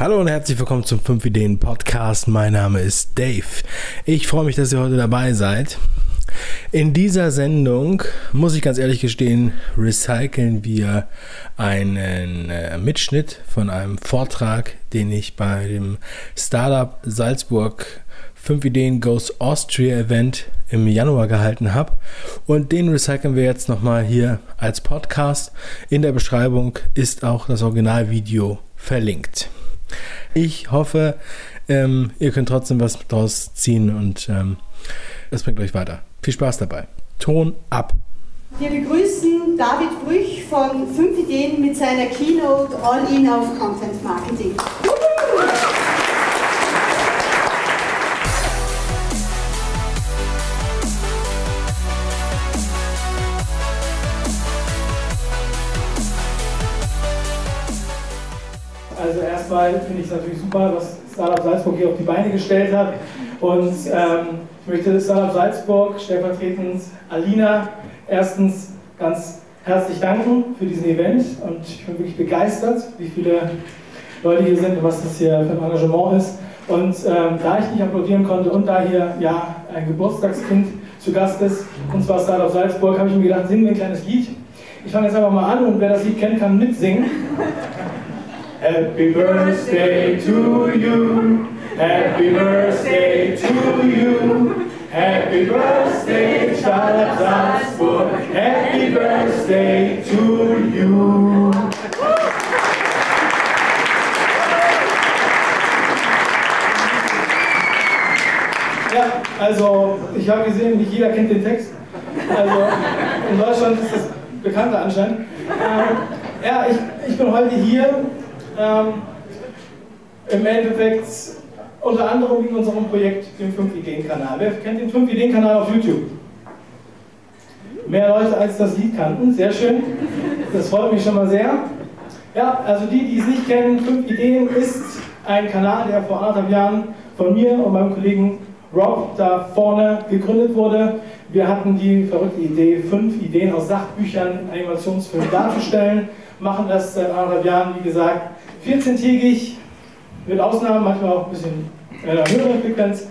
Hallo und herzlich willkommen zum 5 Ideen Podcast. Mein Name ist Dave. Ich freue mich, dass ihr heute dabei seid. In dieser Sendung, muss ich ganz ehrlich gestehen, recyceln wir einen äh, Mitschnitt von einem Vortrag, den ich bei dem Startup Salzburg 5 Ideen Goes Austria Event im Januar gehalten habe. Und den recyceln wir jetzt nochmal hier als Podcast. In der Beschreibung ist auch das Originalvideo verlinkt. Ich hoffe, ähm, ihr könnt trotzdem was draus ziehen und ähm, bringt euch weiter. Viel Spaß dabei. Ton ab. Wir begrüßen David Brüch von 5 Ideen mit seiner Keynote All In auf Content Marketing. Also erstmal finde ich es natürlich super, was Startup Salzburg hier auf die Beine gestellt hat. Und ähm, ich möchte Startup Salzburg, stellvertretend Alina, erstens ganz herzlich danken für diesen Event. Und ich bin wirklich begeistert, wie viele Leute hier sind und was das hier für ein Engagement ist. Und ähm, da ich nicht applaudieren konnte und da hier ja ein Geburtstagskind zu Gast ist, und zwar Startup Salzburg, habe ich mir gedacht, singen wir ein kleines Lied. Ich fange jetzt einfach mal an und wer das Lied kennt, kann mitsingen. Happy birthday to you. Happy birthday to you. Happy birthday, Charlotte Salzburg. Happy birthday to you. Ja, also ich habe gesehen, nicht jeder kennt den Text. Also in Deutschland ist das bekannter anscheinend. Ähm, ja, ich, ich bin heute hier ähm, im Endeffekt unter anderem in unserem Projekt, dem 5-Ideen-Kanal. Wer kennt den 5-Ideen-Kanal auf YouTube? Mehr Leute als das Lied kannten, sehr schön. Das freut mich schon mal sehr. Ja, also die, die es nicht kennen, 5 Ideen ist ein Kanal, der vor anderthalb Jahren von mir und meinem Kollegen Rob da vorne gegründet wurde. Wir hatten die verrückte Idee, fünf Ideen aus Sachbüchern Animationsfilmen darzustellen. Machen das seit anderthalb Jahren, wie gesagt, 14-tägig, mit Ausnahmen, manchmal auch ein bisschen einer höheren Frequenz.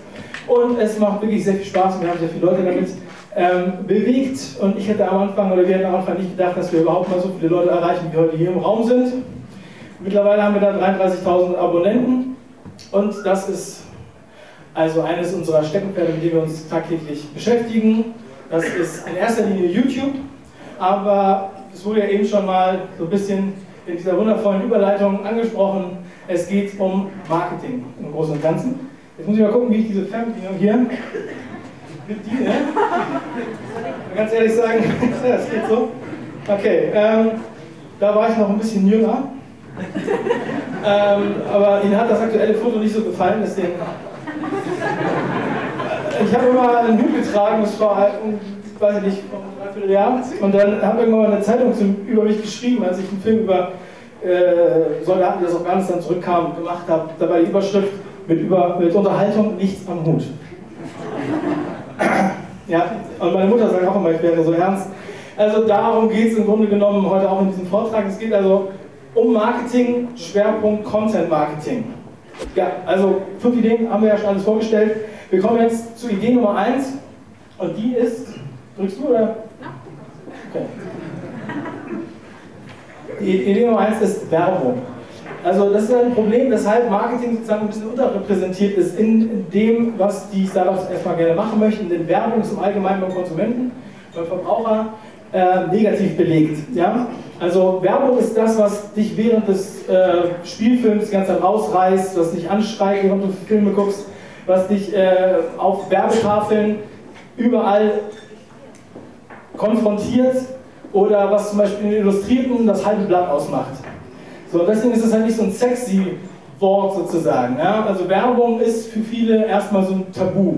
Und es macht wirklich sehr viel Spaß und wir haben sehr viele Leute damit ähm, bewegt. Und ich hätte am Anfang, oder wir hätten am Anfang nicht gedacht, dass wir überhaupt mal so viele Leute erreichen, wie heute hier im Raum sind. Mittlerweile haben wir da 33.000 Abonnenten und das ist also eines unserer Steckenpferde, mit denen wir uns tagtäglich beschäftigen. Das ist in erster Linie YouTube, aber es wurde ja eben schon mal so ein bisschen in dieser wundervollen Überleitung angesprochen. Es geht um Marketing im Großen und Ganzen. Jetzt muss ich mal gucken, wie ich diese Fernbedienung hier bediene. Ganz ehrlich sagen, das geht so. Okay, ähm, da war ich noch ein bisschen jünger. ähm, aber Ihnen hat das aktuelle Foto nicht so gefallen, deswegen. Ich habe immer einen Hut getragen, das war, halt, weiß ich nicht, Jahr. Und dann hat irgendwann mal eine Zeitung über mich geschrieben, als ich einen Film über äh, Soldaten, die aus Afghanistan zurückkamen, gemacht habe. Dabei die Überschrift mit, über, mit Unterhaltung nichts am Hut. ja, und meine Mutter sagt auch immer, ich wäre so ernst. Also darum geht es im Grunde genommen heute auch in diesem Vortrag. Es geht also um Marketing, Schwerpunkt Content Marketing. Ja, also fünf Ideen haben wir ja schon alles vorgestellt. Wir kommen jetzt zu Idee Nummer eins und die ist, drückst du oder? Die Idee Nummer eins ist Werbung. Also das ist ein Problem, weshalb Marketing sozusagen ein bisschen unterrepräsentiert ist in dem, was die Startups erstmal gerne machen möchten, denn Werbung ist im Allgemeinen beim Konsumenten, beim Verbraucher äh, negativ belegt. Ja? Also Werbung ist das, was dich während des äh, Spielfilms die ganze Zeit rausreißt, was dich anschreit, während du Filme guckst, was dich äh, auf Werbetafeln überall konfrontiert oder was zum Beispiel in den Illustrierten das halbe Blatt ausmacht. So, deswegen ist es halt nicht so ein sexy Wort sozusagen. Ja? Also Werbung ist für viele erstmal so ein Tabu.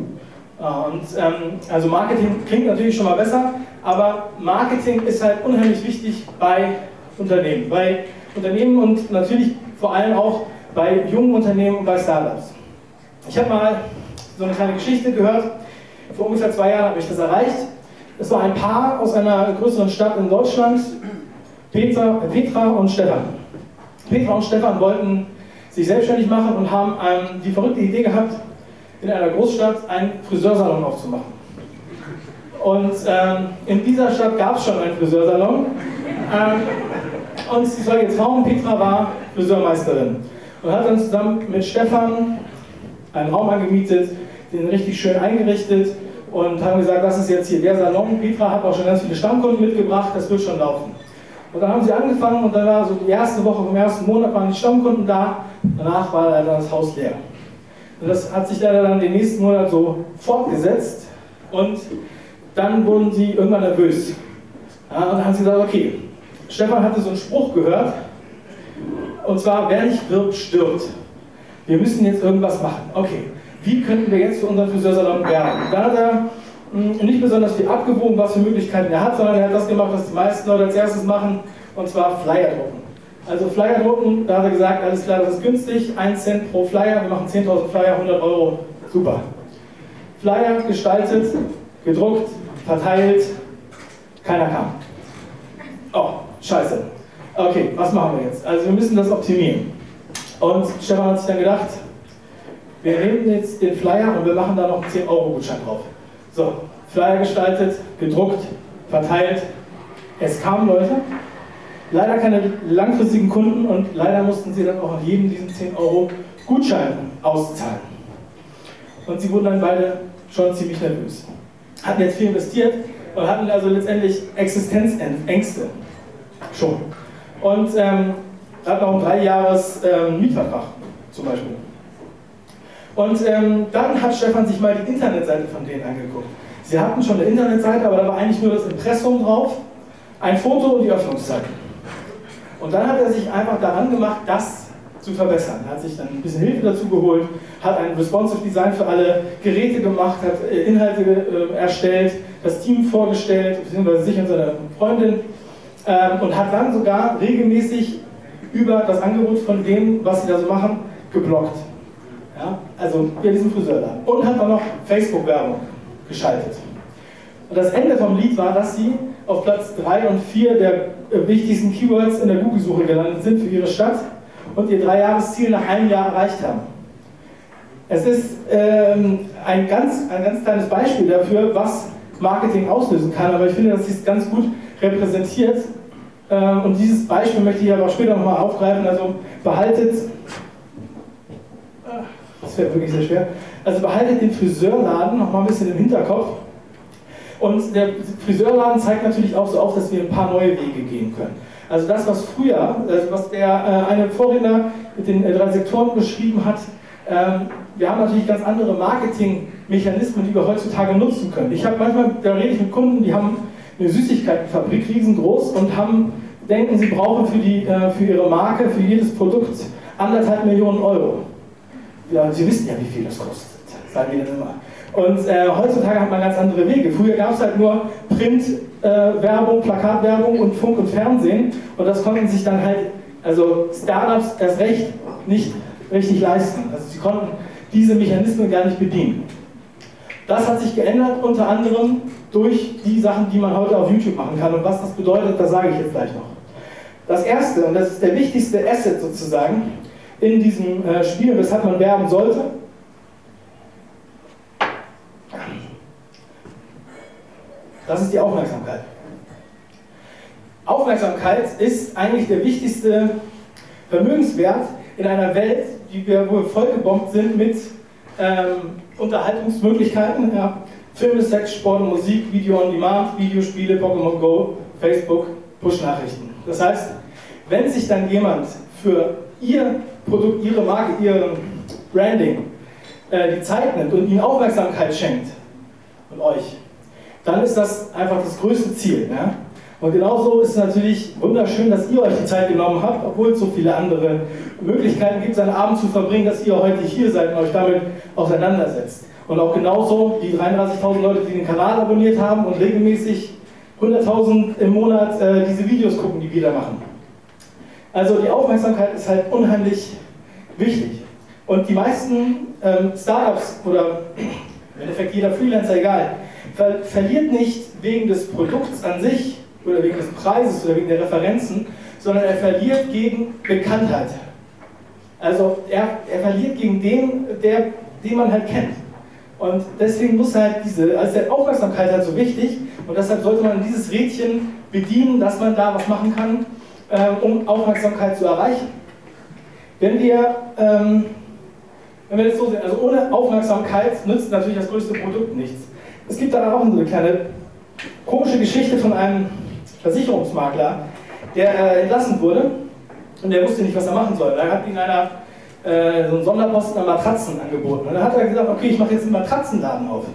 Und ähm, also Marketing klingt natürlich schon mal besser, aber Marketing ist halt unheimlich wichtig bei Unternehmen. Bei Unternehmen und natürlich vor allem auch bei jungen Unternehmen und bei Startups. Ich habe mal so eine kleine Geschichte gehört. Vor ungefähr zwei Jahren habe ich das erreicht. Es war ein Paar aus einer größeren Stadt in Deutschland, Peter, Petra und Stefan. Petra und Stefan wollten sich selbstständig machen und haben ähm, die verrückte Idee gehabt, in einer Großstadt einen Friseursalon aufzumachen. Und ähm, in dieser Stadt gab es schon einen Friseursalon. Ähm, und die soll jetzt Frau Petra war Friseurmeisterin und hat dann zusammen mit Stefan einen Raum angemietet, den richtig schön eingerichtet und haben gesagt, das ist jetzt hier der Salon. Petra hat auch schon ganz viele Stammkunden mitgebracht, das wird schon laufen. Und dann haben sie angefangen und dann war so die erste Woche vom ersten Monat waren die Stammkunden da, danach war leider das Haus leer. Und das hat sich leider dann den nächsten Monat so fortgesetzt und dann wurden sie irgendwann nervös. Ja, und dann haben sie gesagt, okay, Stefan hatte so einen Spruch gehört, und zwar, wer nicht wirbt, stirbt. Wir müssen jetzt irgendwas machen. Okay, wie könnten wir jetzt für unseren Friseursalon werben? Da hat er hm, nicht besonders viel abgewogen, was für Möglichkeiten er hat, sondern er hat das gemacht, was die meisten Leute als erstes machen, und zwar Flyer drucken. Also Flyer drucken, da hat er gesagt, alles klar, das ist günstig, 1 Cent pro Flyer, wir machen 10.000 Flyer, 100 Euro, super. Flyer gestaltet, gedruckt, verteilt, keiner kam. Oh, scheiße. Okay, was machen wir jetzt? Also wir müssen das optimieren. Und Stefan hat sich dann gedacht, wir nehmen jetzt den Flyer und wir machen da noch einen 10-Euro-Gutschein drauf. So, Flyer gestaltet, gedruckt, verteilt. Es kamen Leute, leider keine langfristigen Kunden und leider mussten sie dann auch an jedem diesen 10 Euro Gutschein auszahlen. Und sie wurden dann beide schon ziemlich nervös. Hatten jetzt viel investiert und hatten also letztendlich Existenzängste. Schon. Und ähm, hatten auch einen Dreijahres ähm, Mietvertrag zum Beispiel. Und ähm, dann hat Stefan sich mal die Internetseite von denen angeguckt. Sie hatten schon eine Internetseite, aber da war eigentlich nur das Impressum drauf, ein Foto und die Öffnungszeiten. Und dann hat er sich einfach daran gemacht, das zu verbessern. Er hat sich dann ein bisschen Hilfe dazu geholt, hat ein responsive Design für alle Geräte gemacht, hat äh, Inhalte äh, erstellt, das Team vorgestellt, beziehungsweise sich und seine Freundin ähm, und hat dann sogar regelmäßig über das Angebot von dem, was sie da so machen, geblockt. Ja? Also bei diesem Friseurladen. Und hat auch noch Facebook-Werbung geschaltet. Und das Ende vom Lied war, dass sie auf Platz 3 und 4 der äh, wichtigsten Keywords in der Google-Suche gelandet sind für ihre Stadt und ihr Dreijahresziel nach einem Jahr erreicht haben. Es ist ähm, ein, ganz, ein ganz kleines Beispiel dafür, was Marketing auslösen kann, aber ich finde, dass es ganz gut repräsentiert. Ähm, und dieses Beispiel möchte ich aber später nochmal aufgreifen. Also behaltet, das wäre wirklich sehr schwer, also behaltet den Friseurladen nochmal ein bisschen im Hinterkopf. Und der Friseurladen zeigt natürlich auch so auf, dass wir ein paar neue Wege gehen können. Also das, was früher, also was der äh, eine Vorredner mit den äh, drei Sektoren beschrieben hat, ähm, wir haben natürlich ganz andere Marketingmechanismen, die wir heutzutage nutzen können. Ich habe manchmal, da rede ich mit Kunden, die haben eine Süßigkeitenfabrik riesengroß und haben, denken, sie brauchen für, die, äh, für ihre Marke, für jedes Produkt anderthalb Millionen Euro. Ja, sie wissen ja, wie viel das kostet, sagen wir immer. Und äh, heutzutage hat man ganz andere Wege. Früher gab es halt nur Printwerbung, äh, Plakatwerbung und Funk und Fernsehen. Und das konnten sich dann halt, also Startups erst recht nicht richtig leisten. Also sie konnten diese Mechanismen gar nicht bedienen. Das hat sich geändert, unter anderem durch die Sachen, die man heute auf YouTube machen kann. Und was das bedeutet, das sage ich jetzt gleich noch. Das erste, und das ist der wichtigste Asset sozusagen in diesem äh, Spiel, weshalb man werben sollte, das ist die Aufmerksamkeit. Aufmerksamkeit ist eigentlich der wichtigste Vermögenswert in einer Welt, die wir, wo wir vollgebombt sind mit ähm, Unterhaltungsmöglichkeiten. Ja. Filme, Sex, Sport, Musik, Video on Demand, Videospiele, Pokémon Go, Facebook, Push-Nachrichten. Das heißt, wenn sich dann jemand für ihr Produkt, ihre Marke, ihr Branding äh, die Zeit nimmt und ihnen Aufmerksamkeit schenkt und euch, dann ist das einfach das größte Ziel. Ja? Und genauso ist es natürlich wunderschön, dass ihr euch die Zeit genommen habt, obwohl es so viele andere Möglichkeiten gibt, seinen Abend zu verbringen, dass ihr heute hier seid und euch damit auseinandersetzt. Und auch genauso die 33.000 Leute, die den Kanal abonniert haben und regelmäßig 100.000 im Monat äh, diese Videos gucken, die wir da machen. Also die Aufmerksamkeit ist halt unheimlich wichtig. Und die meisten ähm, Startups oder im Endeffekt jeder Freelancer, egal, ver verliert nicht wegen des Produkts an sich oder wegen des Preises oder wegen der Referenzen, sondern er verliert gegen Bekanntheit. Also er, er verliert gegen den, der, den man halt kennt. Und deswegen muss halt diese, also die Aufmerksamkeit halt so wichtig und deshalb sollte man dieses Rädchen bedienen, dass man da was machen kann, äh, um Aufmerksamkeit zu erreichen. Wenn wir, ähm, wenn wir das so sehen, also ohne Aufmerksamkeit nützt natürlich das größte Produkt nichts. Es gibt da auch eine kleine komische Geschichte von einem Versicherungsmakler, der äh, entlassen wurde und der wusste nicht, was er machen soll. Da hat ihn einer äh, so einen Sonderposten an Matratzen angeboten. Und dann hat er gesagt, okay, ich mache jetzt einen Matratzenladen auf.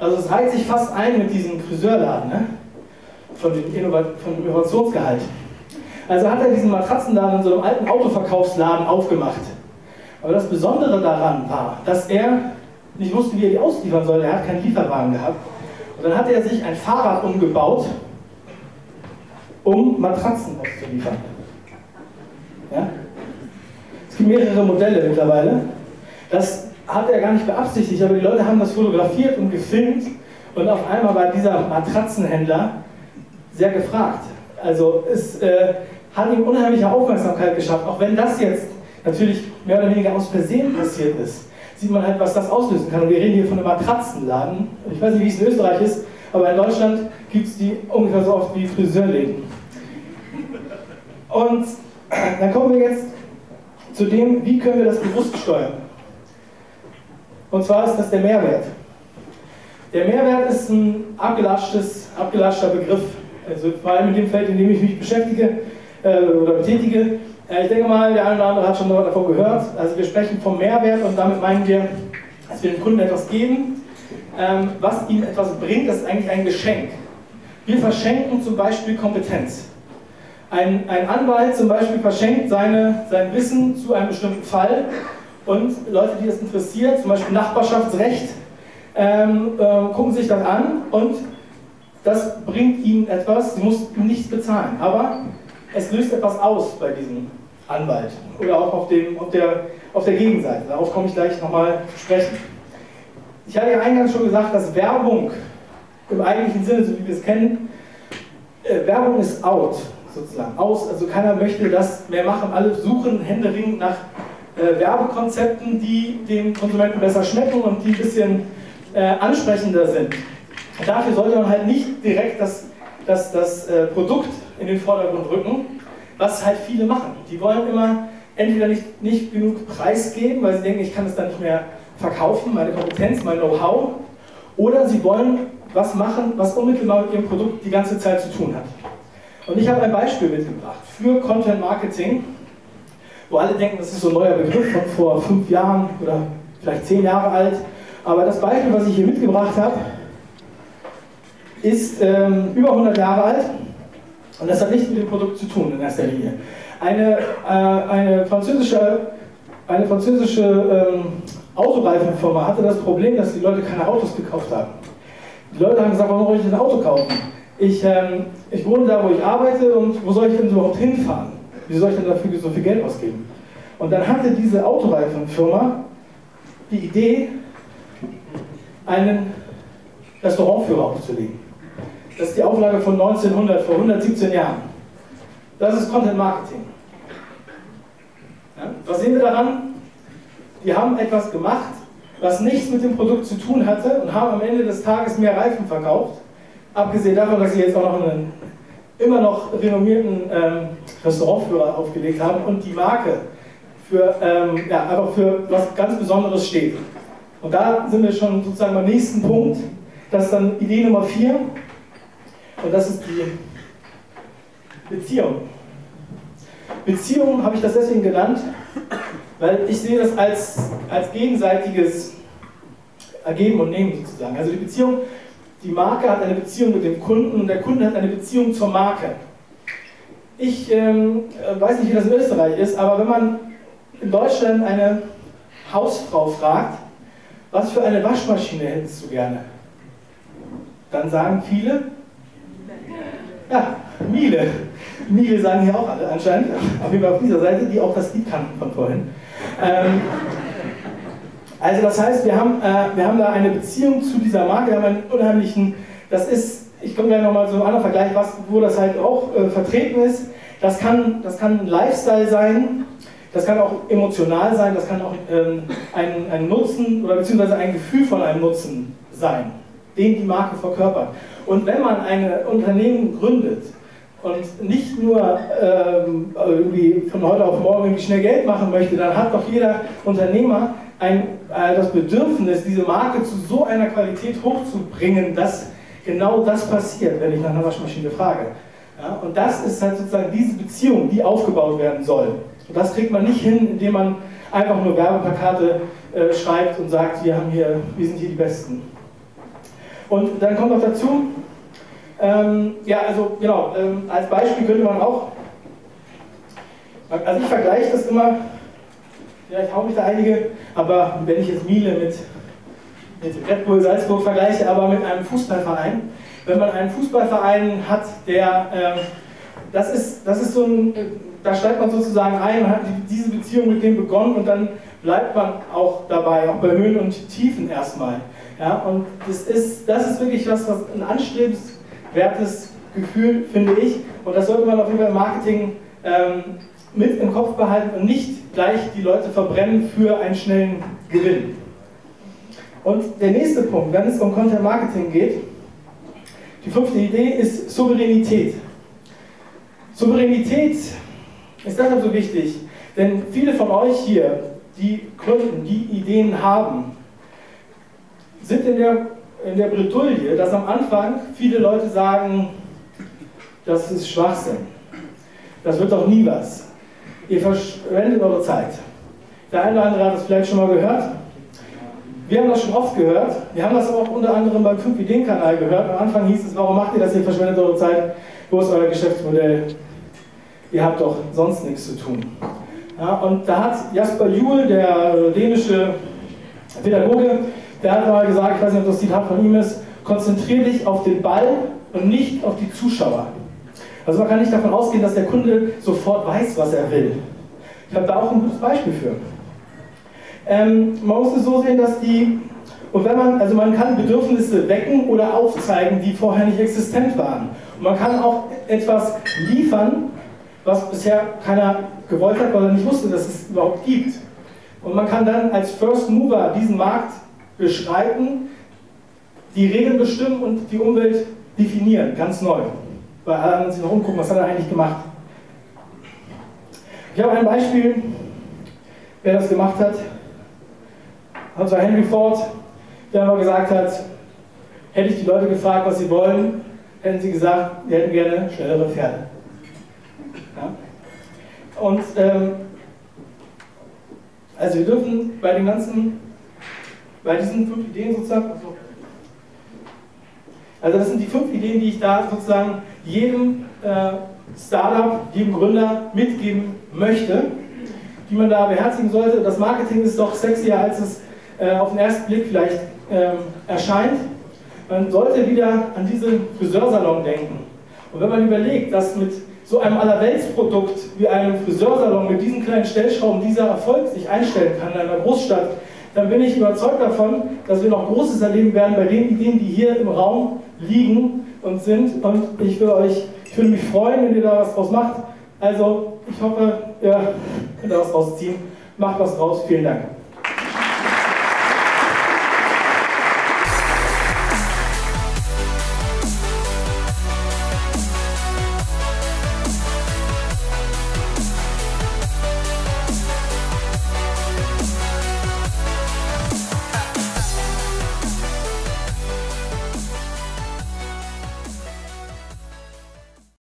Also es reiht sich fast ein mit diesem Friseurladen, ne? von, dem Innovat von dem Innovationsgehalt. Also hat er diesen Matratzenladen in so einem alten Autoverkaufsladen aufgemacht. Aber das Besondere daran war, dass er nicht wusste, wie er die ausliefern soll. Er hat keinen Lieferwagen gehabt. Und dann hat er sich ein Fahrrad umgebaut, um Matratzen auszuliefern. Ja? Es gibt mehrere Modelle mittlerweile. Das hat er gar nicht beabsichtigt, aber die Leute haben das fotografiert und gefilmt und auf einmal war dieser Matratzenhändler sehr gefragt. Also es äh, hat ihm unheimliche Aufmerksamkeit geschafft, auch wenn das jetzt natürlich mehr oder weniger aus Versehen passiert ist. Sieht man halt, was das auslösen kann. Und wir reden hier von einem Matratzenladen. Ich weiß nicht, wie es in Österreich ist, aber in Deutschland gibt es die ungefähr so oft wie Friseurläden. Und dann kommen wir jetzt zu dem, wie können wir das bewusst steuern. Und zwar ist das der Mehrwert. Der Mehrwert ist ein abgelatschter Begriff, also vor allem in dem Feld, in dem ich mich beschäftige oder betätige. Äh, ich denke mal, der eine oder andere hat schon davon gehört. Also wir sprechen vom Mehrwert und damit meinen wir, dass wir dem Kunden etwas geben, ähm, was ihm etwas bringt. Ist eigentlich ein Geschenk. Wir verschenken zum Beispiel Kompetenz. Ein, ein Anwalt zum Beispiel verschenkt seine, sein Wissen zu einem bestimmten Fall und Leute, die das interessiert, zum Beispiel Nachbarschaftsrecht, ähm, äh, gucken sich das an und das bringt ihnen etwas, sie muss nichts bezahlen, aber es löst etwas aus bei diesem Anwalt oder auch auf, dem, auf, der, auf der Gegenseite. Darauf komme ich gleich nochmal zu sprechen. Ich hatte ja eingangs schon gesagt, dass Werbung im eigentlichen Sinne, so wie wir es kennen, äh, Werbung ist out sozusagen aus. Also keiner möchte das mehr machen. Alle suchen händeringend nach äh, Werbekonzepten, die den Konsumenten besser schmecken und die ein bisschen äh, ansprechender sind. Und dafür sollte man halt nicht direkt das, das, das äh, Produkt in den Vordergrund rücken, was halt viele machen. Die wollen immer entweder nicht, nicht genug Preis geben, weil sie denken, ich kann es dann nicht mehr verkaufen, meine Kompetenz, mein Know-how, oder sie wollen was machen, was unmittelbar mit ihrem Produkt die ganze Zeit zu tun hat. Und ich habe ein Beispiel mitgebracht für Content Marketing, wo alle denken, das ist so ein neuer Begriff von vor fünf Jahren oder vielleicht zehn Jahre alt. Aber das Beispiel, was ich hier mitgebracht habe, ist ähm, über 100 Jahre alt und das hat nichts mit dem Produkt zu tun in erster Linie. Eine, äh, eine französische, eine französische ähm, Autoreifenfirma hatte das Problem, dass die Leute keine Autos gekauft haben. Die Leute haben gesagt, warum soll ich ein Auto kaufen? ich, ähm, ich wohne da, wo ich arbeite und wo soll ich denn überhaupt hinfahren? Wie soll ich denn dafür so viel Geld ausgeben? Und dann hatte diese Autoreifenfirma die Idee, einen Restaurantführer aufzulegen. Das ist die Auflage von 1900, vor 117 Jahren. Das ist Content Marketing. Ja? Was sehen wir daran? Die haben etwas gemacht, was nichts mit dem Produkt zu tun hatte und haben am Ende des Tages mehr Reifen verkauft Abgesehen davon, dass sie jetzt auch noch einen immer noch renommierten ähm, Restaurantführer aufgelegt haben und die Marke für, ähm, ja, einfach für was ganz Besonderes steht. Und da sind wir schon sozusagen beim nächsten Punkt. Das ist dann Idee Nummer 4 und das ist die Beziehung. Beziehung habe ich das deswegen genannt, weil ich sehe das als, als gegenseitiges Ergeben und Nehmen sozusagen. Also die Beziehung die Marke hat eine Beziehung mit dem Kunden und der Kunde hat eine Beziehung zur Marke. Ich ähm, weiß nicht, wie das in Österreich ist, aber wenn man in Deutschland eine Hausfrau fragt, was für eine Waschmaschine hättest du gerne? Dann sagen viele, ja, Miele. Miele sagen hier auch alle anscheinend, auf jeden Fall auf dieser Seite, die auch das Lied kannten von vorhin. Ähm, also das heißt, wir haben, äh, wir haben da eine Beziehung zu dieser Marke, wir haben einen unheimlichen, das ist, ich komme gleich nochmal zu einem anderen Vergleich, was, wo das halt auch äh, vertreten ist. Das kann, das kann ein Lifestyle sein, Das kann auch emotional sein, das kann auch ähm, ein, ein Nutzen oder beziehungsweise ein Gefühl von einem Nutzen sein, den die Marke verkörpert. Und wenn man ein Unternehmen gründet und nicht nur ähm, irgendwie von heute auf morgen schnell Geld machen möchte, dann hat doch jeder Unternehmer ein, äh, das Bedürfnis, diese Marke zu so einer Qualität hochzubringen, dass genau das passiert, wenn ich nach einer Waschmaschine frage. Ja, und das ist halt sozusagen diese Beziehung, die aufgebaut werden soll. Und das kriegt man nicht hin, indem man einfach nur Werbeplakate äh, schreibt und sagt, wir, haben hier, wir sind hier die Besten. Und dann kommt noch dazu, ähm, ja, also genau, ähm, als Beispiel könnte man auch, also ich vergleiche das immer, vielleicht haue ich da einige, aber wenn ich jetzt Miele mit, mit Red Bull Salzburg vergleiche, aber mit einem Fußballverein, wenn man einen Fußballverein hat, der, ähm, das, ist, das ist so ein, da steigt man sozusagen ein, man hat diese Beziehung mit dem begonnen und dann bleibt man auch dabei, auch bei Höhen und Tiefen erstmal. Ja, und das ist, das ist wirklich was, was ein Anstrebens wertes Gefühl, finde ich. Und das sollte man auf jeden Fall im Marketing ähm, mit im Kopf behalten und nicht gleich die Leute verbrennen für einen schnellen Gewinn. Und der nächste Punkt, wenn es um Content Marketing geht, die fünfte Idee ist Souveränität. Souveränität ist deshalb so wichtig, denn viele von euch hier, die gründen, die Ideen haben, sind in der in der Bretouille, dass am Anfang viele Leute sagen, das ist Schwachsinn. Das wird doch nie was. Ihr verschwendet eure Zeit. Der eine oder andere hat das vielleicht schon mal gehört. Wir haben das schon oft gehört. Wir haben das auch unter anderem beim 5 Ideen-Kanal gehört. Am Anfang hieß es, warum macht ihr das? Ihr verschwendet eure Zeit. Wo ist euer Geschäftsmodell? Ihr habt doch sonst nichts zu tun. Ja, und da hat Jasper Juhl, der dänische Pädagoge, der hat mal gesagt, ich weiß nicht, ob das Zitat von ihm ist, konzentriere dich auf den Ball und nicht auf die Zuschauer. Also man kann nicht davon ausgehen, dass der Kunde sofort weiß, was er will. Ich habe da auch ein gutes Beispiel für. Ähm, man muss es so sehen, dass die, und wenn man, also man kann Bedürfnisse wecken oder aufzeigen, die vorher nicht existent waren. Und man kann auch etwas liefern, was bisher keiner gewollt hat, weil er nicht wusste, dass es überhaupt gibt. Und man kann dann als First Mover diesen Markt beschreiten, die Regeln bestimmen und die Umwelt definieren, ganz neu. Weil alle anderen sich noch umgucken, was hat er eigentlich gemacht. Ich habe ein Beispiel, wer das gemacht hat. Und zwar Henry Ford, der einmal gesagt hat, hätte ich die Leute gefragt, was sie wollen, hätten sie gesagt, wir hätten gerne schnellere Pferde. Ja? Und ähm, also wir dürfen bei den ganzen bei diesen fünf Ideen sozusagen, also, also das sind die fünf Ideen, die ich da sozusagen jedem äh, Startup, jedem Gründer mitgeben möchte, die man da beherzigen sollte. Das Marketing ist doch sexier, als es äh, auf den ersten Blick vielleicht ähm, erscheint. Man sollte wieder an diesen Friseursalon denken. Und wenn man überlegt, dass mit so einem Allerweltsprodukt wie einem Friseursalon mit diesen kleinen Stellschrauben dieser Erfolg sich einstellen kann in einer Großstadt, dann bin ich überzeugt davon, dass wir noch Großes erleben werden bei den Ideen, die hier im Raum liegen und sind. Und ich würde, euch, ich würde mich freuen, wenn ihr da was draus macht. Also, ich hoffe, ihr könnt da was rausziehen. Macht was draus. Vielen Dank.